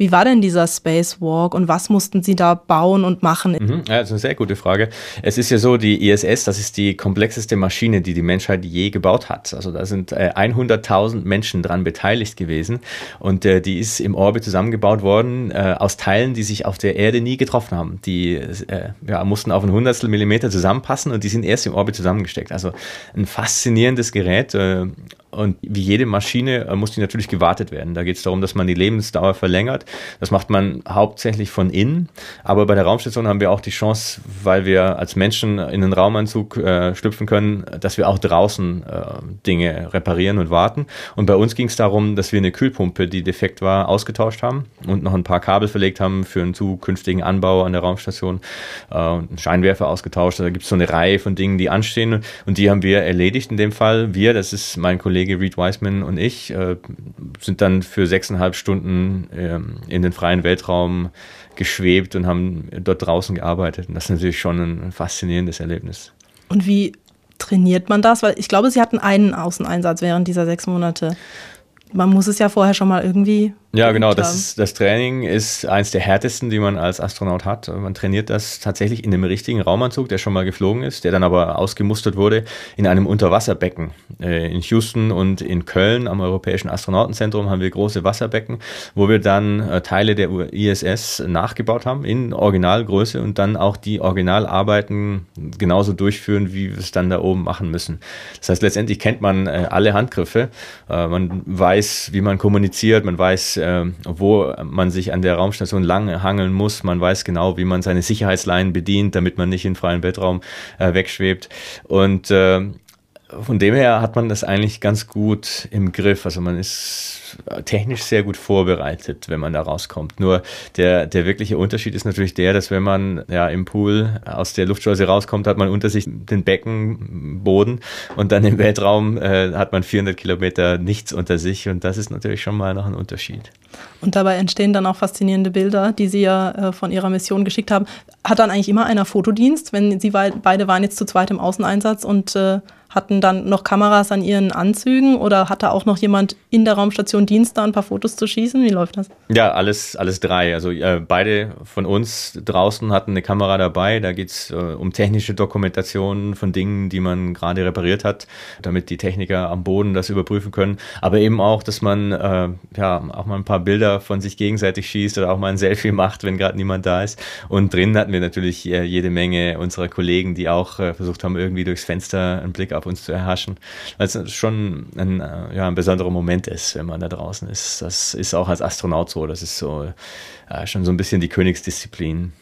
Wie war denn dieser Spacewalk und was mussten Sie da bauen und machen? Mhm, ja, das ist eine sehr gute Frage. Es ist ja so, die ISS, das ist die komplexeste Maschine, die die Menschheit je gebaut hat. Also da sind äh, 100.000 Menschen dran beteiligt gewesen und äh, die ist im Orbit zusammengebaut worden äh, aus Teilen, die sich auf der Erde nie getroffen haben. Die äh, ja, mussten auf ein Hundertstel Millimeter zusammenpassen und die sind erst im Orbit zusammengesteckt. Also ein faszinierendes Gerät äh, und wie jede Maschine äh, muss die natürlich gewartet werden. Da geht es darum, dass man die Lebensdauer verlängert. Das macht man hauptsächlich von innen. Aber bei der Raumstation haben wir auch die Chance, weil wir als Menschen in einen Raumanzug äh, schlüpfen können, dass wir auch draußen äh, Dinge reparieren und warten. Und bei uns ging es darum, dass wir eine Kühlpumpe, die defekt war, ausgetauscht haben und noch ein paar Kabel verlegt haben für einen zukünftigen Anbau an der Raumstation äh, und einen Scheinwerfer ausgetauscht. Da gibt es so eine Reihe von Dingen, die anstehen und die haben wir erledigt in dem Fall. Wir, das ist mein Kollege Kollege Reed Wiseman und ich äh, sind dann für sechseinhalb Stunden äh, in den freien Weltraum geschwebt und haben dort draußen gearbeitet. Und das ist natürlich schon ein faszinierendes Erlebnis. Und wie trainiert man das? Weil ich glaube, Sie hatten einen Außeneinsatz während dieser sechs Monate. Man muss es ja vorher schon mal irgendwie ja, genau. Das, ist, das Training ist eins der härtesten, die man als Astronaut hat. Man trainiert das tatsächlich in einem richtigen Raumanzug, der schon mal geflogen ist, der dann aber ausgemustert wurde in einem Unterwasserbecken. Äh, in Houston und in Köln am Europäischen Astronautenzentrum haben wir große Wasserbecken, wo wir dann äh, Teile der ISS nachgebaut haben in Originalgröße und dann auch die Originalarbeiten genauso durchführen, wie wir es dann da oben machen müssen. Das heißt, letztendlich kennt man äh, alle Handgriffe. Man weiß, wie man kommuniziert, man weiß, äh, wo man sich an der Raumstation lang hangeln muss. Man weiß genau, wie man seine Sicherheitsleinen bedient, damit man nicht in freien Weltraum äh, wegschwebt. Und äh, von dem her hat man das eigentlich ganz gut im Griff. Also man ist technisch sehr gut vorbereitet, wenn man da rauskommt. Nur der, der wirkliche Unterschied ist natürlich der, dass wenn man ja im Pool aus der Luftschleuse rauskommt, hat man unter sich den Beckenboden und dann im Weltraum äh, hat man 400 Kilometer nichts unter sich und das ist natürlich schon mal noch ein Unterschied. Und dabei entstehen dann auch faszinierende Bilder, die Sie ja äh, von Ihrer Mission geschickt haben. Hat dann eigentlich immer einer Fotodienst, wenn Sie beide waren jetzt zu zweit im Außeneinsatz und äh, hatten dann noch Kameras an ihren Anzügen oder hatte auch noch jemand in der Raumstation Dienst, da ein paar Fotos zu schießen? Wie läuft das? Ja, alles, alles drei. Also äh, beide von uns draußen hatten eine Kamera dabei. Da geht es äh, um technische Dokumentation von Dingen, die man gerade repariert hat, damit die Techniker am Boden das überprüfen können. Aber eben auch, dass man äh, ja auch mal ein paar Bilder von sich gegenseitig schießt oder auch mal ein Selfie macht, wenn gerade niemand da ist. Und drinnen hatten wir natürlich äh, jede Menge unserer Kollegen, die auch äh, versucht haben, irgendwie durchs Fenster einen Blick auf uns zu erhaschen, weil es schon ein, äh, ja, ein besonderer Moment ist, wenn man da draußen ist. Das ist auch als Astronaut so, das ist so äh, schon so ein bisschen die Königsdisziplin.